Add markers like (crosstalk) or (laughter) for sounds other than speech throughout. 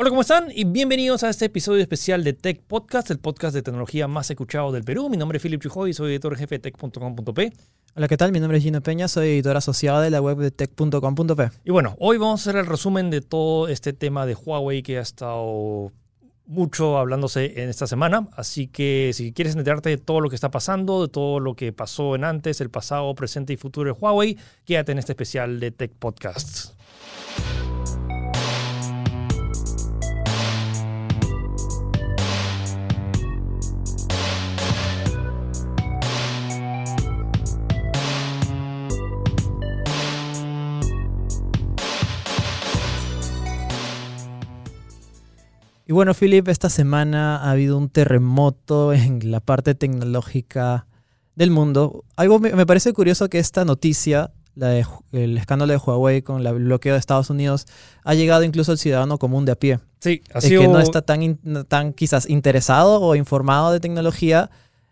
Hola, ¿cómo están? Y bienvenidos a este episodio especial de Tech Podcast, el podcast de tecnología más escuchado del Perú. Mi nombre es Philip Chujoy y soy editor jefe de tech.com.p. Hola, ¿qué tal? Mi nombre es Gino Peña, soy editor asociado de la web de tech.com.p. Y bueno, hoy vamos a hacer el resumen de todo este tema de Huawei que ha estado mucho hablándose en esta semana. Así que si quieres enterarte de todo lo que está pasando, de todo lo que pasó en antes, el pasado, presente y futuro de Huawei, quédate en este especial de Tech Podcasts. Y bueno, Philip, esta semana ha habido un terremoto en la parte tecnológica del mundo. Algo me, parece curioso que esta noticia, la el escándalo de Huawei con el bloqueo de Estados Unidos, ha llegado incluso al ciudadano común de a pie. Sí, así que no está tan, tan quizás interesado o informado de tecnología,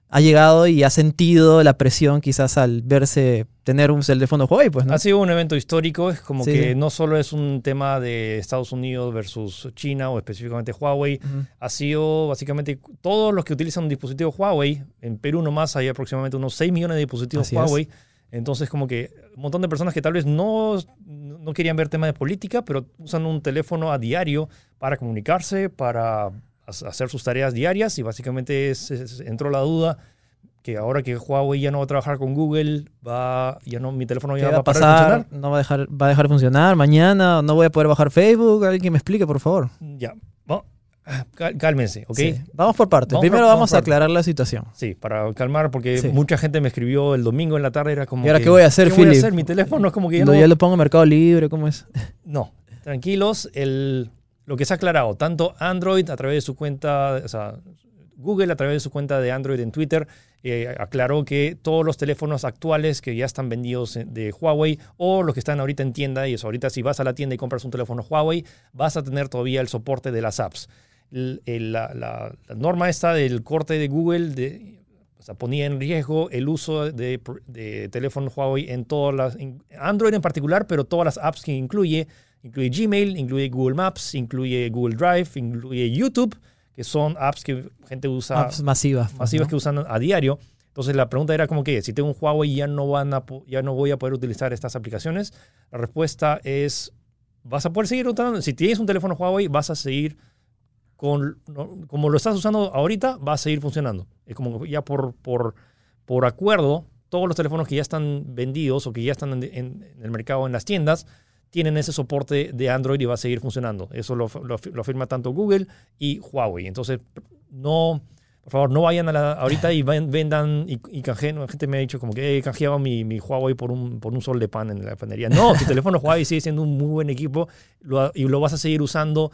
ha llegado y ha sentido la presión quizás al verse tener un teléfono Huawei, pues, ¿no? Ha sido un evento histórico, es como que no solo es un tema de Estados Unidos versus China o específicamente Huawei, ha sido básicamente todos los que utilizan un dispositivo Huawei, en Perú nomás hay aproximadamente unos 6 millones de dispositivos Huawei, entonces como que un montón de personas que tal vez no, no querían ver temas de política, pero usan un teléfono a diario para comunicarse, para hacer sus tareas diarias y básicamente entró la duda que ahora que Huawei ya no va a trabajar con Google, va, ya no, mi teléfono ya va, a pasar, funcionar. No va a dejar, va a dejar de funcionar mañana, no voy a poder bajar Facebook. Alguien que me explique, por favor. Ya, cálmense, ¿ok? Vamos por partes. Primero vamos, a aclarar la situación. Sí, para calmar, porque mucha gente me escribió el domingo en la tarde, era como. ¿Y ahora qué voy a hacer, ¿qué voy a hacer? Mi teléfono es como que ya no. Ya lo pongo en Mercado Libre, ¿cómo es? (laughs) No, tranquilos. El, lo que se ha aclarado, tanto Android a través de su cuenta, o sea, Google a través de su cuenta de Android en Twitter eh, aclaró que todos los teléfonos actuales que ya están vendidos de Huawei o los que están ahorita en tienda, y eso ahorita si vas a la tienda y compras un teléfono Huawei, vas a tener todavía el soporte de las apps. la, norma esta del corte de Google de, ponía en riesgo el uso de, de teléfonos Huawei en todas las, Android en particular, pero todas las apps que incluye Incluye Gmail, incluye Google Maps, incluye Google Drive, incluye YouTube, que son apps que gente usa. Apps masivas. Pues, masivas que usan a diario. Entonces la pregunta era como que si tengo un Huawei ya no, van a, ya no voy a poder utilizar estas aplicaciones. La respuesta es, vas a poder seguir usando. Si tienes un teléfono Huawei, vas a seguir con, como lo estás usando ahorita, va a seguir funcionando. Es como ya por, por, por acuerdo, todos los teléfonos que ya están vendidos o que ya están en el mercado en las tiendas, tienen ese soporte de Android y va a seguir funcionando. Eso lo, lo, afirma tanto Google y Huawei. Entonces, no, por favor, no vayan a la, ahorita y vendan y, y canjeen. Gente me ha dicho como que he canjeado mi, mi, Huawei por un, por un sol de pan en la panería. No, tu teléfono Huawei sigue siendo un muy buen equipo y lo vas a seguir usando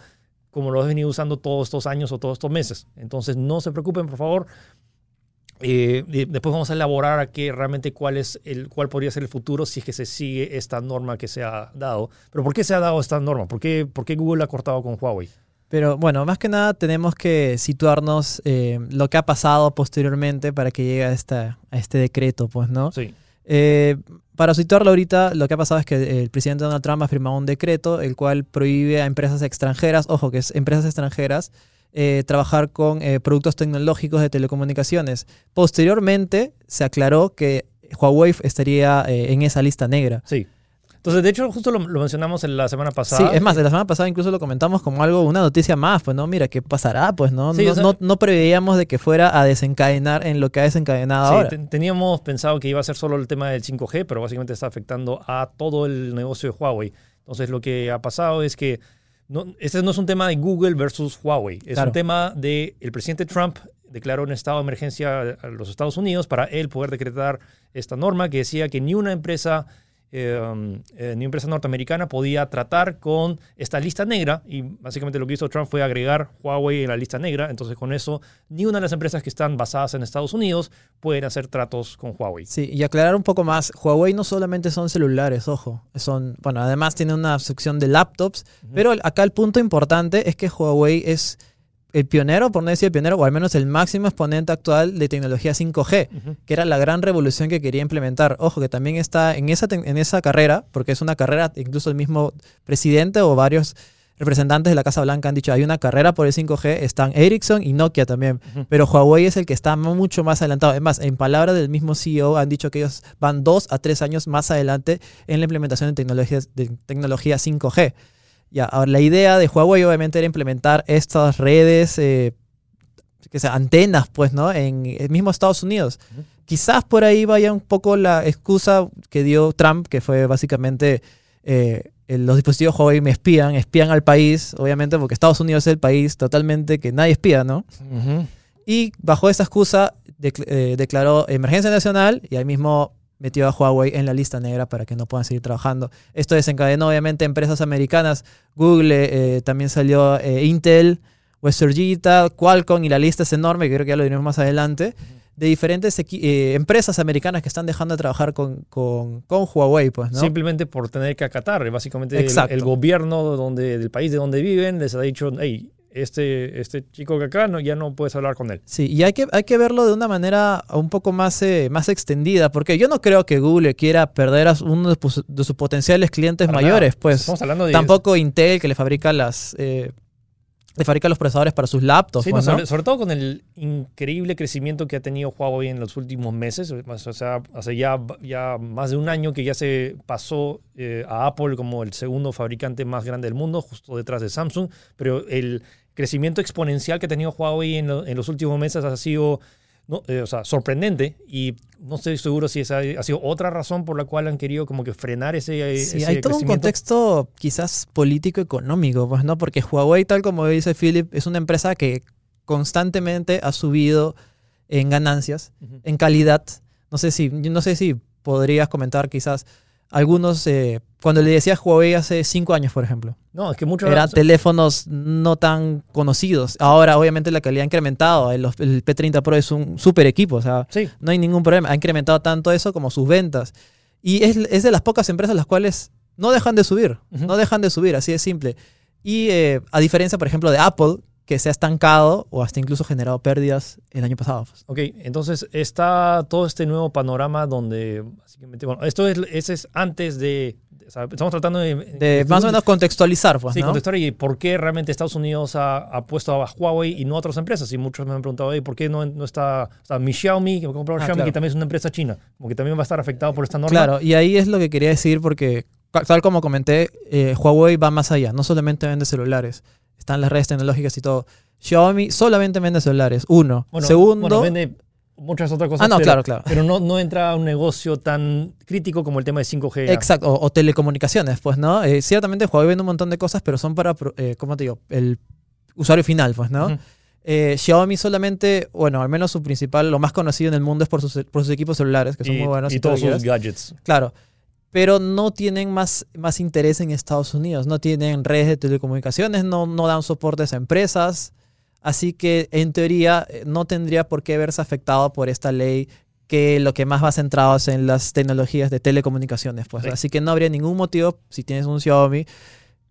como lo has venido usando todos estos años o todos estos meses. Entonces, no se preocupen, por favor. Eh, después vamos a elaborar aquí realmente cuál, es el, cuál podría ser el futuro si es que se sigue esta norma que se ha dado. Pero ¿por qué se ha dado esta norma? ¿Por qué, por qué Google ha cortado con Huawei? Pero bueno, más que nada tenemos que situarnos eh, lo que ha pasado posteriormente para que llegue a, esta, a este decreto, pues, ¿no? Sí. Eh, para situarlo ahorita, lo que ha pasado es que el presidente Donald Trump ha firmado un decreto el cual prohíbe a empresas extranjeras, ojo que es empresas extranjeras, eh, trabajar con eh, productos tecnológicos de telecomunicaciones. Posteriormente se aclaró que Huawei estaría eh, en esa lista negra. Sí. Entonces, de hecho, justo lo, mencionamos en la semana pasada. Sí, es más, en la semana pasada incluso lo comentamos como algo, una noticia más, pues no, mira, ¿qué pasará? Pues no, no, no, preveíamos de que fuera a desencadenar en lo que ha desencadenado sí, ahora. teníamos pensado que iba a ser solo el tema del 5G, pero básicamente está afectando a todo el negocio de Huawei. Entonces, lo que ha pasado es que este no es un tema de Google versus Huawei, es un tema de el presidente Trump declaró un estado de emergencia a los Estados Unidos para él poder decretar esta norma que decía que ni una empresa eh, eh, ni empresa norteamericana podía tratar con esta lista negra y básicamente lo que hizo Trump fue agregar Huawei en la lista negra. Entonces con eso ni una de las empresas que están basadas en Estados Unidos pueden hacer tratos con Huawei. Sí, y aclarar un poco más, Huawei no solamente son celulares, ojo, son, bueno, además tiene una sección de laptops, pero acá el punto importante es que Huawei es el pionero, por no decir el pionero, o al menos el máximo exponente actual de tecnología 5G, que era la gran revolución que quería implementar. Ojo, que también está en esa, en esa carrera, porque es una carrera, incluso el mismo presidente o varios representantes de la Casa Blanca han dicho hay una carrera por el 5G, están Ericsson y Nokia también, pero Huawei es el que está mucho más adelantado. Además, en palabras del mismo CEO han dicho que ellos van dos a tres años más adelante en la implementación de tecnologías de tecnología 5G. Ya, ahora la idea de Huawei obviamente era implementar estas redes, eh, que sea, antenas, pues, ¿no? En el mismo Estados Unidos. Quizás por ahí vaya un poco la excusa que dio Trump, que fue básicamente eh, los dispositivos Huawei me espían, espían al país, obviamente, porque Estados Unidos es el país totalmente que nadie espía, ¿no? Ujú. Y bajo esa excusa eh, declaró emergencia nacional y ahí mismo metió a Huawei en la lista negra para que no puedan seguir trabajando. Esto desencadenó obviamente empresas americanas, Google, eh, también salió eh, Intel, Western Digital, Qualcomm y la lista es enorme, que creo que ya lo diremos más adelante, de diferentes eh, empresas americanas que están dejando de trabajar con, con, con Huawei, pues, ¿no? Simplemente por tener que acatar. Básicamente el, el gobierno donde, del país de donde viven les ha dicho, hey, este, este chico que acá no, ya no puedes hablar con él. Sí, y hay que, hay que verlo de una manera un poco más, eh, más extendida, porque yo no creo que Google quiera perder a uno de, sus- de sus potenciales clientes Para mayores, nada. pues. Estamos hablando de... Tampoco Intel, que le fabrica las. eh, le fabrica los procesadores para sus laptops. Sí, pues, ¿no? sobre, sobre todo con el increíble crecimiento que ha tenido Huawei en los últimos meses. O sea, hace ya, ya más de un año que ya se pasó eh, a Apple como el segundo fabricante más grande del mundo, justo detrás de Samsung. Pero el crecimiento exponencial que ha tenido Huawei en, lo- en los últimos meses ha sido no, eh, o sea, sorprendente. Y no estoy seguro si esa ha sido otra razón por la cual han querido como que frenar ese, Sí, ese hay todo un contexto quizás político-económico, pues, ¿no? Porque Huawei, tal como dice Philip, es una empresa que constantemente ha subido en ganancias, en calidad. No sé si, no sé si podrías comentar quizás algunos. eh, cuando le decías Huawei hace cinco años, por ejemplo. No, es que muchos... Eran teléfonos no tan conocidos. Ahora, obviamente, la calidad ha incrementado. El, el P30 Pro es un super equipo. O sea, Sí, no hay ningún problema. Ha incrementado tanto eso como sus ventas. Y es, es de las pocas empresas las cuales no dejan de subir. No dejan de subir, así de simple. Y eh, a diferencia, por ejemplo, de Apple, que se ha estancado o hasta incluso generado pérdidas el año pasado. Ok, entonces está todo este nuevo panorama donde básicamente, bueno, esto es, ese es antes de, o sea, estamos tratando de... De más o menos contextualizar, pues, Sí, ¿no? contestar y por qué realmente Estados Unidos ha, ha puesto a Huawei y no a otras empresas. Y muchos me han preguntado, "Ey, ¿por qué no, no está, o sea, mi Xiaomi, que me compró Ah, Xiaomi, claro. que también es una empresa china, como que también va a estar afectado por esta norma? Claro, y ahí es lo que quería decir porque, tal como comenté, eh, Huawei va más allá. No solamente vende celulares, están las redes tecnológicas y todo. Xiaomi solamente vende celulares, uno. Bueno, Segundo... bueno, vende muchas otras cosas. ah, no, pero, claro, claro. Pero no, no entra a un negocio tan crítico como el tema de 5G. Exacto, o, o telecomunicaciones, pues, ¿no? Eh, ciertamente Huawei vende un montón de cosas, pero son para, eh, ¿cómo te digo? El usuario final, pues, ¿no? Eh, Xiaomi solamente, bueno, al menos su principal, lo más conocido en el mundo es por sus, por sus equipos celulares, que son y, muy buenos. y y todo todos sus gadgets. Claro. Pero no tienen más, más interés en Estados Unidos, no tienen redes de telecomunicaciones, no, no dan soportes a empresas. Así que en teoría eh, no tendría por qué verse afectado por esta ley que lo que más va centrado es en las tecnologías de telecomunicaciones. Pues. Sí. Así que no habría ningún motivo, si tienes un Xiaomi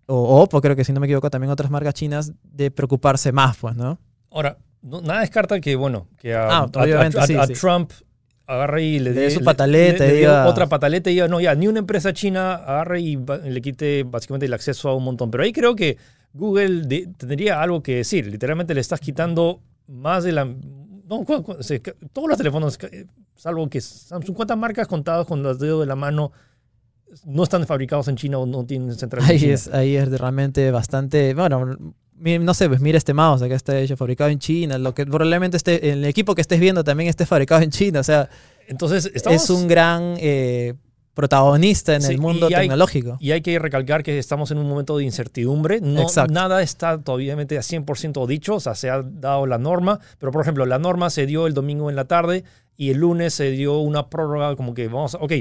o Oppo, creo que si no me equivoco, también otras marcas chinas, de preocuparse más, pues, ¿no? Ahora, no- nada descarta que, bueno, que a, Ah, a- obviamente, a- sí, a sí. Trump agarre y le dé su le- pataleta le- diga- otra pataleta y diga, no, ya, ni una empresa china agarre y le quite básicamente el acceso a un montón. Pero ahí creo que Google de- tendría algo que decir. Literalmente le estás quitando más de la... No, todos los teléfonos, salvo que Samsung, ¿cuántas marcas contadas con los dedos de la mano no están fabricados en China o no tienen central en Ahí es, ahí es realmente bastante, bueno, no sé, pues mira este mouse, acá está hecho fabricado en China, lo que probablemente esté, el equipo que estés viendo también esté fabricado en China, o sea, Entonces, estamos... es un gran eh, protagonista en Sí, el mundo y hay- tecnológico. Y hay que recalcar que estamos en un momento de incertidumbre. No, Exacto. nada está todavía a 100% dicho, o sea, se ha dado la norma, pero por ejemplo, la norma se dio el domingo en la tarde y el lunes se dio una prórroga como que vamos a, ok,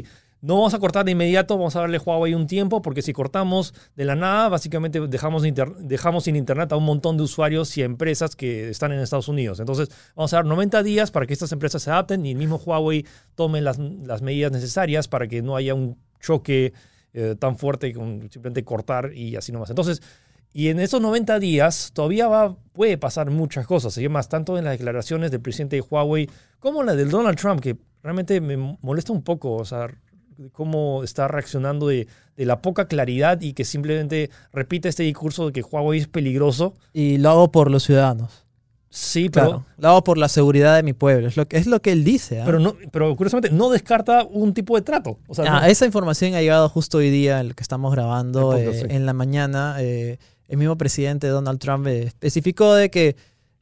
no vamos a cortar de inmediato, vamos a darle Huawei un tiempo, porque si cortamos de la nada, básicamente dejamos, dejamos sin internet a un montón de usuarios y empresas que están en Estados Unidos. Entonces, vamos a dar 90 días para que estas empresas se adapten y el mismo Huawei tome las, las medidas necesarias para que no haya un choque eh, tan fuerte con simplemente cortar y así nomás. Entonces, y en esos 90 días todavía va, puede pasar muchas cosas. Y más tanto en las declaraciones del presidente de Huawei como la del Donald Trump, que realmente me molesta un poco. O sea, de cómo está reaccionando de, de la poca claridad y que simplemente repite este discurso de que Huawei es peligroso. Y lo hago por los ciudadanos. Sí, pero, Claro. Lo hago por la seguridad de mi pueblo. Es lo que, es lo que él dice. ¿ah? pero, no, pero curiosamente no descarta un tipo de trato. O sea, Ah, no- esa información ha llegado justo hoy día, el que estamos grabando eh, sí. en la mañana. eh, el mismo presidente Donald Trump eh, especificó de que,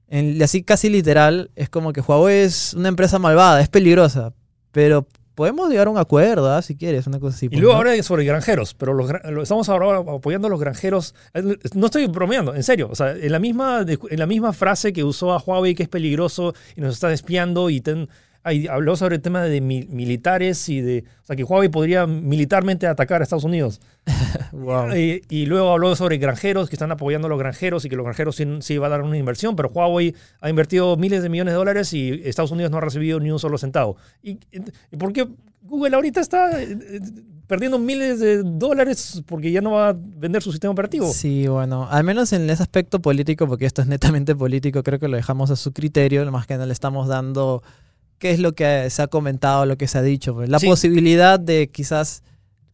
en- así casi literal, es como que Huawei es una empresa malvada, es peligrosa, pero podemos llegar a un acuerdo, ¿ah? si quieres, una cosa así. Y pues, luego ahora sobre granjeros, pero los, lo- estamos ahora apoyando a los granjeros. Eh, No estoy bromeando, en serio. O sea, en la misma, en la misma frase que usó a Huawei que es peligroso y nos está espiando y ten- habló sobre el tema de mi- militares y de, o sea, que Huawei podría militarmente atacar a Estados Unidos. (laughs) Wow. Y, y luego habló sobre granjeros que están apoyando a los granjeros y que los granjeros sí, sí va a dar una inversión, pero Huawei ha invertido miles de millones de dólares y Estados Unidos no ha recibido ni un solo centavo. ¿Y, y por qué Google ahorita está eh, eh, perdiendo miles de dólares porque ya no va a vender su sistema operativo? Sí, bueno, al menos en ese aspecto político, porque esto es netamente político, creo que lo dejamos a su criterio, lo más que no le estamos dando qué es lo que se ha comentado, lo que se ha dicho. pues, la Sí. posibilidad de quizás,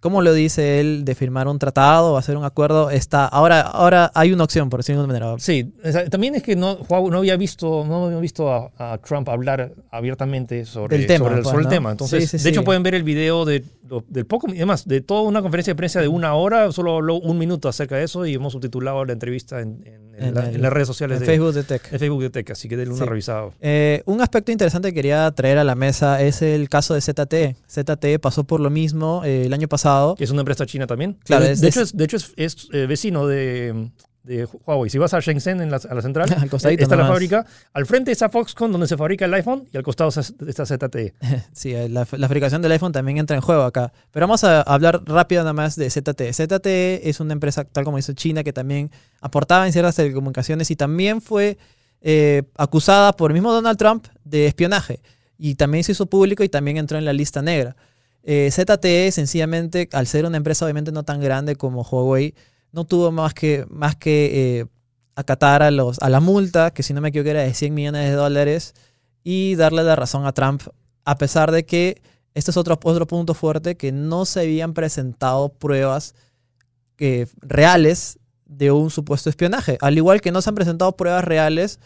como lo dice él, de firmar un tratado o hacer un acuerdo, está. Ahora, ahora hay una opción, por decirlo de manera. Sí, también es que no, no había visto, no había visto a, a Trump hablar abiertamente sobre, Del tema, sobre, el- pues, sobre el tema. Entonces, Sí, sí, de sí. hecho, pueden ver el video de, del poco, además, de toda una conferencia de prensa de una hora, solo habló un minuto acerca de eso y hemos subtitulado la entrevista en, en- en En la- el- en las redes sociales En de Facebook de Tech. en Facebook de Tech, así que denle una revisada. Eh, un aspecto interesante que quería traer a la mesa es el caso de ZTE. ZTE pasó por lo mismo eh, el año pasado. Que es una empresa china también. Claro, de, es- de es- hecho, es, de hecho es, es, eh, vecino de, de Huawei. Si vas a Shenzhen, en la, a la central, (laughs) Al costadito está la fábrica. Al frente está Foxconn, donde se fabrica el iPhone, y al costado está ZTE. (laughs) Sí, eh, la, la fabricación del iPhone también entra en juego acá. Pero vamos a hablar rápido nada más de ZTE. ZTE es una empresa, tal como dice China, que también aportaba en ciertas telecomunicaciones y también fue eh, acusada por el mismo Donald Trump de espionaje. Y también se hizo público y también entró en la lista negra. Eh, ZTE, sencillamente, al ser una empresa obviamente no tan grande como Huawei, no tuvo más que, más que eh, acatar a, los, a la multa, que si no me equivoco era de 100 millones de dólares, y darle la razón a Trump, a pesar de que este es otro, otro punto fuerte, que no se habían presentado pruebas que, reales de un supuesto espionaje, al igual que no se han presentado pruebas reales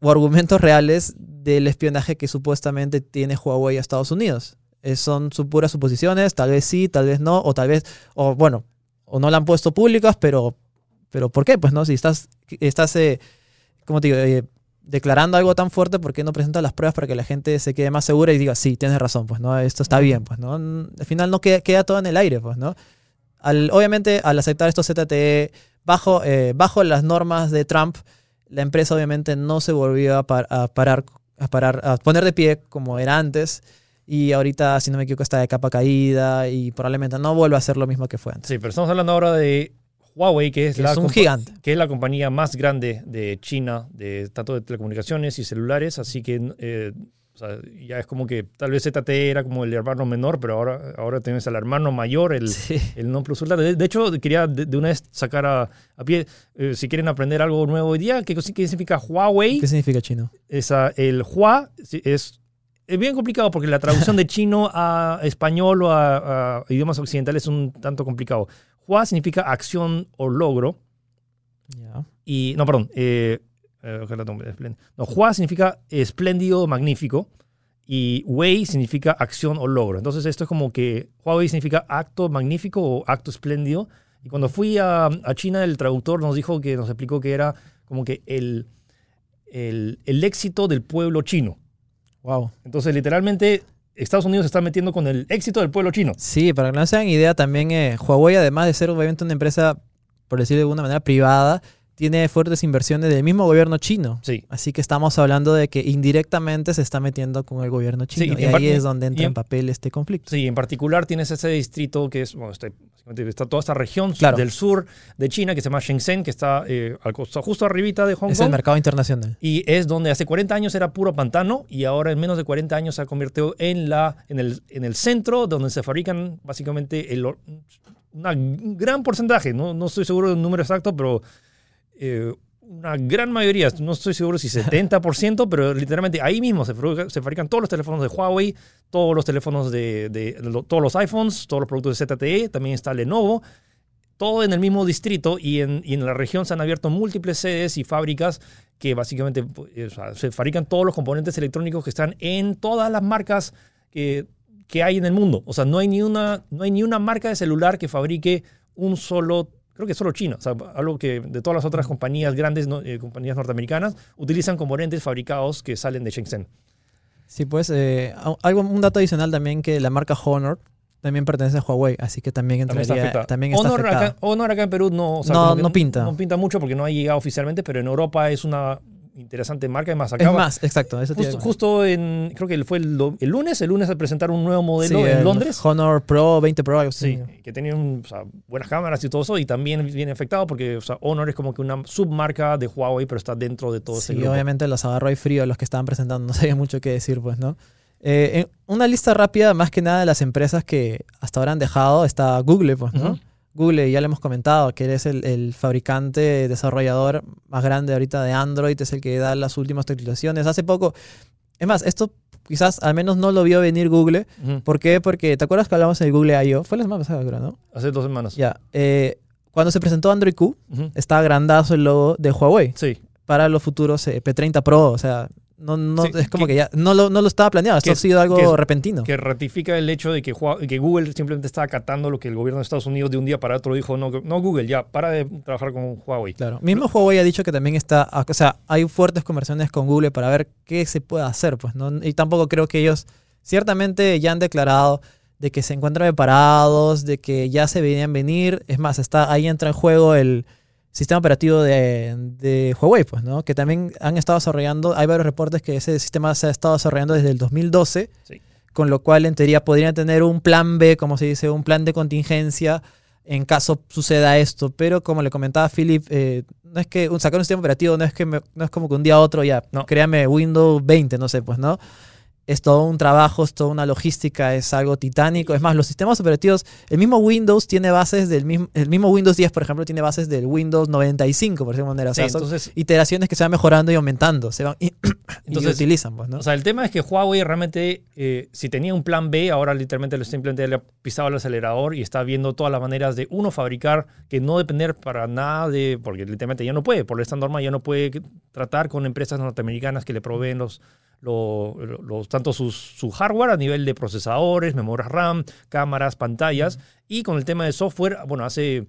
o argumentos reales del espionaje que supuestamente tiene Huawei a Estados Unidos. Eh, son puras suposiciones, tal vez sí, tal vez no, o tal vez, o bueno, o no la han puesto públicas, pero, pero ¿por qué? Pues no, si estás, estás eh, como te digo, eh, declarando algo tan fuerte, ¿por qué no presentas las pruebas para que la gente se quede más segura y diga, sí, tienes razón, pues no, esto está bien, pues no, al final no queda, queda todo en el aire, pues no. Al, obviamente, al aceptar estos ZTE bajo, eh, bajo las normas de Trump, la empresa obviamente no se volvió a, par- a parar, a parar, a poner de pie como era antes. Y ahorita, si no me equivoco, está de capa caída y probablemente no vuelva a ser lo mismo que fue antes. Sí, pero estamos hablando ahora de Huawei, que es, Que la es un gigante. que es la compañía más grande de China, de tanto de telecomunicaciones y celulares, así que eh, o sea, ya es como que tal vez ZTE era como el hermano menor, pero ahora, ahora tienes al hermano mayor, el, Sí. el non plus ultra. De, de hecho, quería de, de una vez sacar a, a pie, eh, si quieren aprender algo nuevo hoy día, ¿qué, qué significa Huawei? ¿Qué significa chino? Esa, el Hua es, es bien complicado porque la traducción de chino a español o a, a idiomas occidentales es un tanto complicado. Hua significa acción o logro. Y, no, perdón. Eh, eh, no, Hua significa espléndido, magnífico. Y Wei significa acción o logro. Entonces, esto es como que Huawei significa acto magnífico o acto espléndido. Y cuando fui a, a China, el traductor nos dijo que nos explicó que era como que el, el, el éxito del pueblo chino. Wow. Entonces, literalmente, Estados Unidos se está metiendo con el éxito del pueblo chino. Sí, para que no se hagan idea, también eh, Huawei, además de ser obviamente una empresa, por decirlo de alguna manera, privada, tiene fuertes inversiones del mismo gobierno chino. Sí. Así que estamos hablando de que indirectamente se está metiendo con el gobierno chino. Sí, y en ahí es donde entra y en- en papel este conflicto. Sí, en particular tienes ese distrito que es, bueno, este- está toda esta región Claro. del sur de China que se llama Shenzhen, que está eh, al costo- justo arribita de Hong Es el Kong. mercado internacional. Y es donde hace 40 años era puro pantano y ahora en menos de 40 años se ha convertido en, la, en, el, en el centro donde se fabrican básicamente el, una- un gran porcentaje, no, no estoy seguro del número exacto, pero eh, una gran mayoría, no estoy seguro si 70%, pero literalmente ahí mismo se, fabrica- se fabrican todos los teléfonos de Huawei, todos los teléfonos de, todos los iPhones, todos los productos de ZTE, también está Lenovo, todo en el mismo distrito y en, la región se han abierto múltiples sedes y fábricas que básicamente sea, se fabrican todos los componentes electrónicos que están en todas las marcas que, que hay en el mundo. O sea, no hay, ni una, no hay ni una marca de celular que fabrique un solo, creo que solo China, o sea, algo que de todas las otras compañías grandes, no- eh, compañías norteamericanas, utilizan componentes fabricados que salen de Shenzhen. Sí, pues eh, algo, un dato adicional también que la marca Honor también pertenece a Huawei, así que también También está entraría, también está Honor, acá, Honor acá en Perú no, o sea, No- no pinta. No pinta mucho porque no ha llegado oficialmente, pero en Europa es una interesante marca. Además, acá Es más, exacto, eso Justo, en, creo que fue el, lunes, el lunes presentaron un nuevo modelo Sí, en Londres. Honor Pro 20 Pro, algo así. Sí, que tenía o sea, buenas cámaras y todo eso, y también viene afectado porque o sea, Honor es como que una submarca de Huawei, pero está dentro de todo ese Sí, grupo. obviamente los agarró ahí frío los que estaban presentando, (laughs) no sabía mucho qué decir, pues, ¿no? Eh, en una lista rápida, más que nada de las empresas que hasta ahora han dejado, está Google, pues, ¿no? Google, ya le hemos comentado, que es el, el fabricante desarrollador más grande ahorita de Android, es el que da las últimas actualizaciones. Hace poco, es más, esto quizás al menos no lo vio venir Google. Ujú. ¿Por qué? Porque, ¿te acuerdas que hablamos del Google I.O.? Fue la semana pasada, creo, ¿no? Hace dos semanas. Ya. eh, cuando se presentó Android Q, estaba grandazo el logo de Huawei Sí, para los futuros eh, P30 Pro. O sea, no, no, Sí, es como que- que, ya no lo, no lo estaba planeado. Esto que- ha sido algo que repentino. que ratifica el hecho de que, que Google simplemente está acatando lo que el gobierno de Estados Unidos de un día para otro dijo, no, no Google, ya, para de trabajar con Huawei. Claro. Mismo Huawei ha dicho que también está, o sea, hay fuertes conversaciones con Google para ver qué se puede hacer, pues, ¿no? Y tampoco creo que ellos, ciertamente ya han declarado de que se encuentran preparados, de que ya se venían venir. Es más, está ahí entra en juego el sistema operativo de, de Huawei, pues, ¿no? Que también han estado desarrollando, hay varios reportes que ese sistema se ha estado desarrollando desde el 2012, Sí. con lo cual en teoría podrían tener un plan B, como se dice, un plan de contingencia en caso suceda esto. Pero como le comentaba Philip, eh, no es que sacar un sistema operativo no es que me- no es como que un día a otro ya, No. créame Windows 20, no sé, pues, ¿no? Es todo un trabajo, es toda una logística, es algo titánico. Es más, los sistemas operativos, el mismo Windows tiene bases del mismo, el mismo Windows 10, por ejemplo, tiene bases del Windows 95, por decirlo de manera. O sea, son entonces, iteraciones que se van mejorando y aumentando, se van y, (clears throat) y Entonces, utilizan, pues, ¿no? O sea, el tema es que Huawei realmente, eh, si tenía un plan B, ahora literalmente le simplemente le ha pisado el acelerador y está viendo todas las maneras de, uno, fabricar, que no depender para nada de, porque literalmente ya no puede, por esta norma ya no puede tratar con empresas norteamericanas que le proveen los, lo- tanto su hardware a nivel de procesadores, memorias RAM, cámaras, pantallas, y con el tema de software, bueno, hace,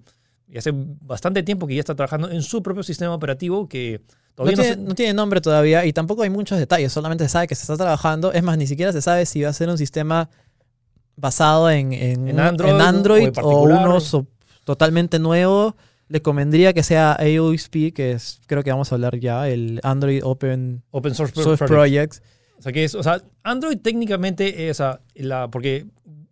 hace bastante tiempo que ya está trabajando en su propio sistema operativo que No todavía no, tiene, se- no tiene nombre todavía y tampoco hay muchos detalles, solamente se sabe que se está trabajando. Es más, ni siquiera se sabe si va a ser un sistema basado en, en, Android en o Android uno so- totalmente nuevo. Le convendría que sea AOSP, que es, creo que vamos a hablar ya, el Android Open Open Source, Source Project. Projects. O sea, que es, o sea, Android técnicamente es ah, la, porque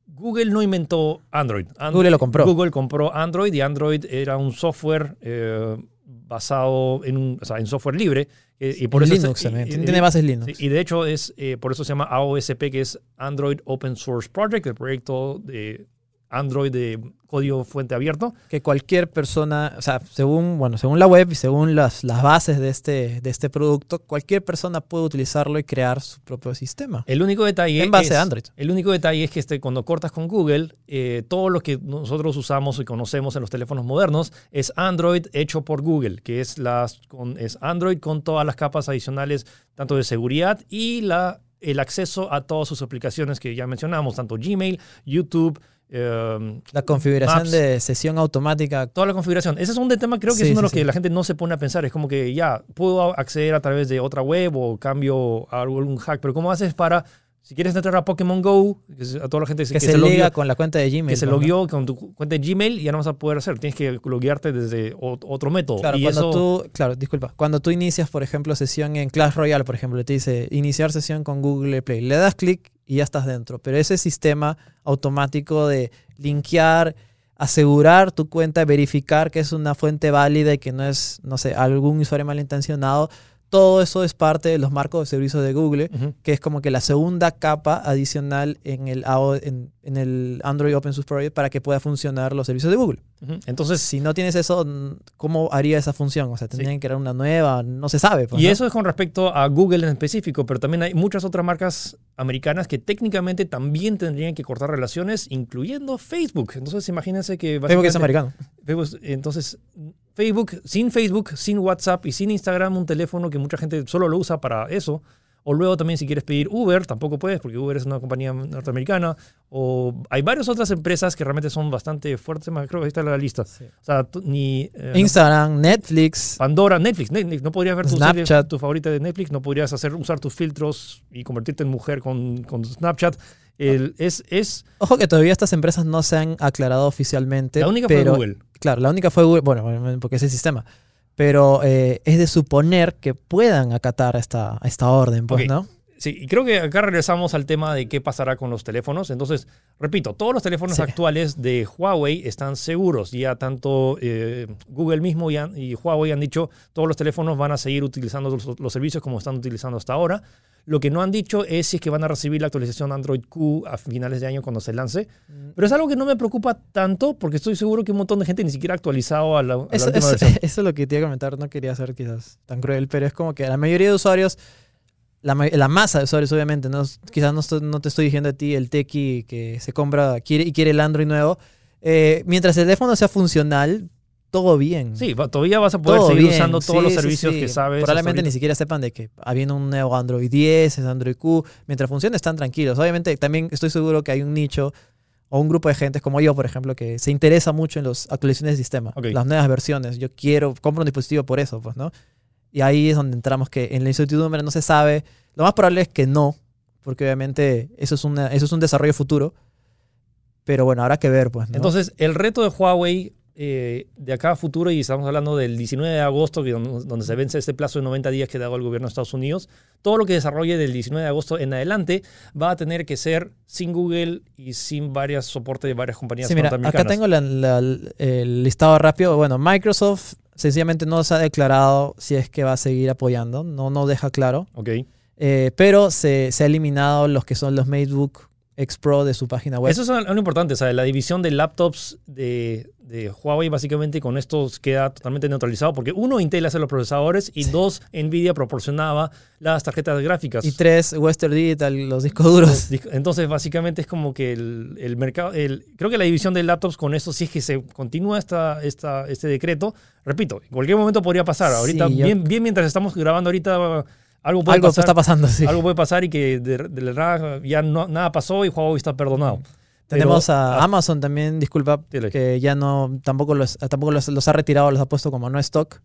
Google no inventó Android. And- Google lo compró. Google compró Android y Android era un software eh, basado en, un, o sea, en software libre. eh, y por En eso es- Linux y- también, y- tiene bases Linux. y de hecho es eh, por eso se llama AOSP, que es Android Open Source Project, el proyecto de Android de código fuente abierto. que cualquier persona, o sea, según, bueno, según la web y según las, las bases de este, de este producto, cualquier persona puede utilizarlo y crear su propio sistema. El único detalle En base es, a Android. El único detalle es que este, cuando cortas con Google, eh, todo lo que nosotros usamos y conocemos en los teléfonos modernos es Android hecho por Google, que es, las, con, es Android con todas las capas adicionales, tanto de seguridad y la, el acceso a todas sus aplicaciones que ya mencionamos, tanto Gmail, YouTube, eh, La configuración Maps. de sesión automática. toda la configuración. Ese es un de- tema, creo que Sí, es uno de sí, los que sí. la gente no se pone a pensar. Es como que ya, puedo acceder a través de otra web o cambio a algún hack, pero ¿cómo haces para, si quieres entrar a Pokémon Go, que a toda la gente que, se, logueó- liga con la cuenta de Gmail. que se ¿no? logueó con tu cu- cuenta de Gmail, ya no vas a poder hacer. Tienes que loguearte desde ot- otro método. Claro, y cuando eso, tú, claro, disculpa, cuando tú inicias, por ejemplo, sesión en Clash Royale, por ejemplo, te dice iniciar sesión con Google Play, le das clic y ya estás dentro, pero ese sistema automático de linkear, asegurar tu cuenta, verificar que es una fuente válida y que no es, no sé, algún usuario malintencionado, todo eso es parte de los marcos de servicio de Google, que es como que la segunda capa adicional en el, en, en el Android Open Source Project para que pueda funcionar los servicios de Google. Entonces, Si no tienes eso, ¿cómo haría esa función? O sea, tendrían que crear una nueva, no se sabe. pues, y ¿no? eso es con respecto a Google en específico, pero también hay muchas otras marcas americanas que técnicamente también tendrían que cortar relaciones, incluyendo Facebook. Entonces, imagínense que Facebook es americano. Facebook, entonces, Facebook, sin Facebook, sin WhatsApp y sin Instagram, un teléfono que mucha gente solo lo usa para eso. O luego también si quieres pedir Uber, tampoco puedes porque Uber es una compañía norteamericana. O hay varias otras empresas que realmente son bastante fuertes. más Creo que ahí está la lista. O sea, ni eh, Instagram, Netflix. Pandora, Netflix, Netflix. No podrías ver tu serie, Snapchat. tu favorita de Netflix. No podrías hacer, usar tus filtros y convertirte en mujer con, con Snapchat. El- es, es Ojo que todavía estas empresas no se han aclarado oficialmente. la única pero, fue Google. Claro, la única fue Google, bueno, porque es el sistema. Pero eh, es de suponer que puedan acatar esta, esta orden, pues. ¿no? Sí, y creo que acá regresamos al tema de qué pasará con los teléfonos. Entonces, repito, todos los teléfonos Sí. actuales de Huawei están seguros. Ya tanto eh, Google mismo y, han- y Huawei han dicho todos los teléfonos van a seguir utilizando los, los servicios como están utilizando hasta ahora. Lo que no han dicho es si es que van a recibir la actualización Android Q a finales de año cuando se lance. Pero es algo que no me preocupa tanto porque estoy seguro que un montón de gente ni siquiera ha actualizado a la, a la Eso, última eso- (laughs) eso es lo que te iba a comentar, no quería ser quizás tan cruel, pero es como que la mayoría de usuarios, la, la masa de usuarios obviamente, no, quizás no, no te estoy diciendo a ti el tequi que se compra quiere, y quiere el Android nuevo, eh, mientras el teléfono sea funcional, todo bien. Sí, todavía vas a poder Todo seguir bien, usando todos sí, los sí, servicios sí. que sabes. Probablemente ahorita. ni siquiera sepan de que habiendo un nuevo Android 10, es Android Q. Mientras funcione, están tranquilos. Obviamente, también estoy seguro que hay un nicho o un grupo de gente como yo, por ejemplo, que se interesa mucho en las actualizaciones del sistema, Ok. las nuevas versiones. Yo quiero, compro un dispositivo por eso, pues, ¿no? Y ahí es donde entramos que en la incertidumbre no se sabe. Lo más probable es que no, porque obviamente eso es, una, eso es un desarrollo futuro. Pero bueno, habrá que ver, pues, ¿no? Entonces, el reto de Huawei eh, de acá a futuro, y estamos hablando del 19 de agosto, que donde, se vence este plazo de 90 días que ha dado el gobierno de Estados Unidos, todo lo que desarrolle del 19 de agosto en adelante va a tener que ser sin Google y sin varias soporte de varias compañías Sí, mira, acá tengo la- la- el listado rápido. Bueno, Microsoft sencillamente no se ha declarado si es que va a seguir apoyando. No, no deja claro. Ok. Eh, pero se, se ha eliminado los que son los MateBook X Pro de su página web. Eso es algo importante, sea, la división de laptops de, de Huawei básicamente con esto queda totalmente neutralizado porque uno, Intel hace los procesadores y dos, Nvidia proporcionaba las tarjetas gráficas. y tres, Western Digital, los discos duros. Entonces, básicamente es como que el, el mercado, el, creo que la división de laptops con esto, si es que se continúa esta, esta, este decreto, repito, en cualquier momento podría pasar. Ahorita, Sí, yo- bien, bien mientras estamos grabando ahorita, algo puede Algo pasar. está pasando, sí. Algo puede pasar y que de, de la nada ya no, nada pasó y Huawei está perdonado. Tenemos Pero, a ah, Amazon también, disculpa, Dile. que ya no, tampoco los, tampoco los, los ha retirado, los ha puesto como no stock.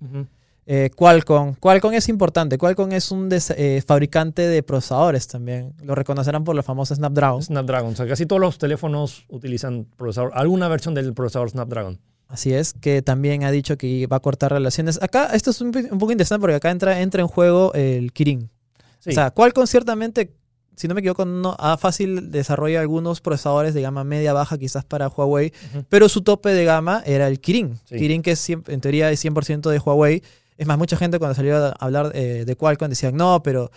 Eh, Qualcomm. Qualcomm es importante. Qualcomm es un des- eh, fabricante de procesadores también. Lo reconocerán por los famosos Snapdragon. Snapdragon, o sea, casi todos los teléfonos utilizan procesador, alguna versión del procesador Snapdragon. Así es, que también ha dicho que va a cortar relaciones. Acá, esto es un, poco interesante porque acá entra, entra en juego el Kirin. Sí. O sea, Qualcomm ciertamente, si no me equivoco, no, ha fácil desarrolla algunos procesadores de gama media baja quizás para Huawei, pero su tope de gama era el Kirin. Sí. Kirin que es, en teoría es 100% de Huawei. Es más, mucha gente cuando salió a hablar eh, de Qualcomm decían, no, pero,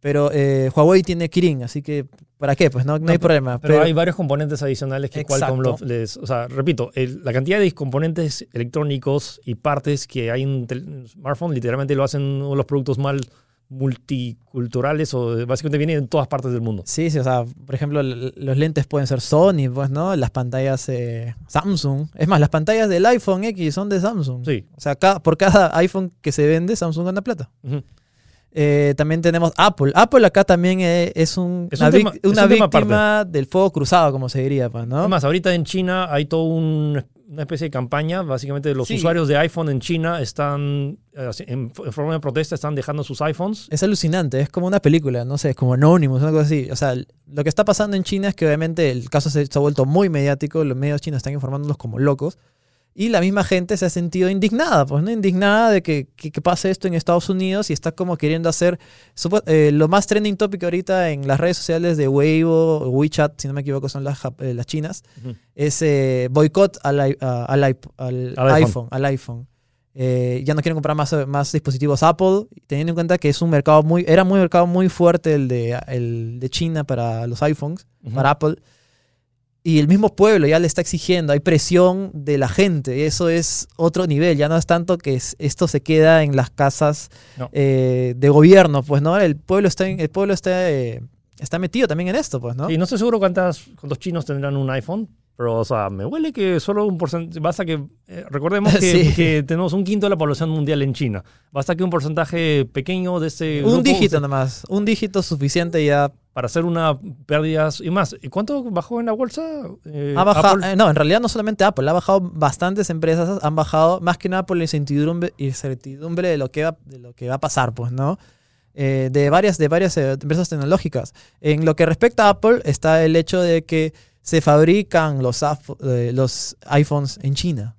pero eh, Huawei tiene Kirin, así que ¿para qué? Pues no, no, No, hay problema. Pero, Pero, hay varios componentes adicionales que Qualcomm Exacto. lo- les... O sea, repito, el- la cantidad de componentes electrónicos y partes que hay en tel- smartphone literalmente lo hacen uno de los productos más multiculturales o básicamente vienen de todas partes del mundo. Sí, sí, o sea, por ejemplo, los lentes pueden ser Sony, pues, ¿no? Las pantallas eh, Samsung. Es más, las pantallas del iPhone X son de Samsung. Sí. O sea, ca- por cada iPhone que se vende, Samsung gana plata. Eh, también tenemos Apple. Apple acá también eh, es, un- Es una, un es una un víctima del fuego cruzado, como se diría, pues, ¿no? Además, ahorita en China hay toda un- una especie de campaña. Básicamente los Sí. usuarios de iPhone en China están, eh, en, en forma de protesta, están dejando sus iPhones. Es alucinante, es como una película, no sé, es como Anonymous, una cosa así. O sea, lo que está pasando en China es que obviamente el caso se, se ha vuelto muy mediático, los medios chinos están informándonos como locos, y la misma gente se ha sentido indignada, pues, ¿no? Indignada de que, que, que pase esto en Estados Unidos y está como queriendo hacer eh, lo más trending topic ahorita en las redes sociales de Weibo, WeChat, si no me equivoco, son las, eh, las chinas, Ujú. es eh, boicot al, al, al Al iPhone. al iPhone. eh, ya no quieren comprar más, más dispositivos Apple, teniendo en cuenta que es un mercado muy, era muy mercado muy fuerte el de, el de China para los iPhones, para Apple. Y el mismo pueblo ya le está exigiendo, hay presión de la gente, eso es otro nivel, ya no es tanto que es- esto se queda en las casas No. eh, de gobierno, pues no, el pueblo está, en- el pueblo está, eh, está metido también en esto, pues no. Y no estoy seguro cuántas, cuántos chinos tendrán un iPhone, pero o sea, me huele que solo un porcentaje, basta que, eh, recordemos que, (laughs) Sí. que tenemos un quinto de la población mundial en China, basta que un porcentaje pequeño de ese un grupo dígito se- nomás, un dígito suficiente ya. Para hacer una pérdidas y más. ¿Y cuánto bajó en la bolsa? Eh, Ha bajado, eh, no, en realidad no solamente Apple, ha bajado bastantes empresas, han bajado más que nada por la incertidumbre, incertidumbre de, lo que va, de lo que va a pasar, pues, ¿no? Eh, de varias, de varias empresas tecnológicas. En lo que respecta a Apple está el hecho de que se fabrican los, eh, los iPhones en China.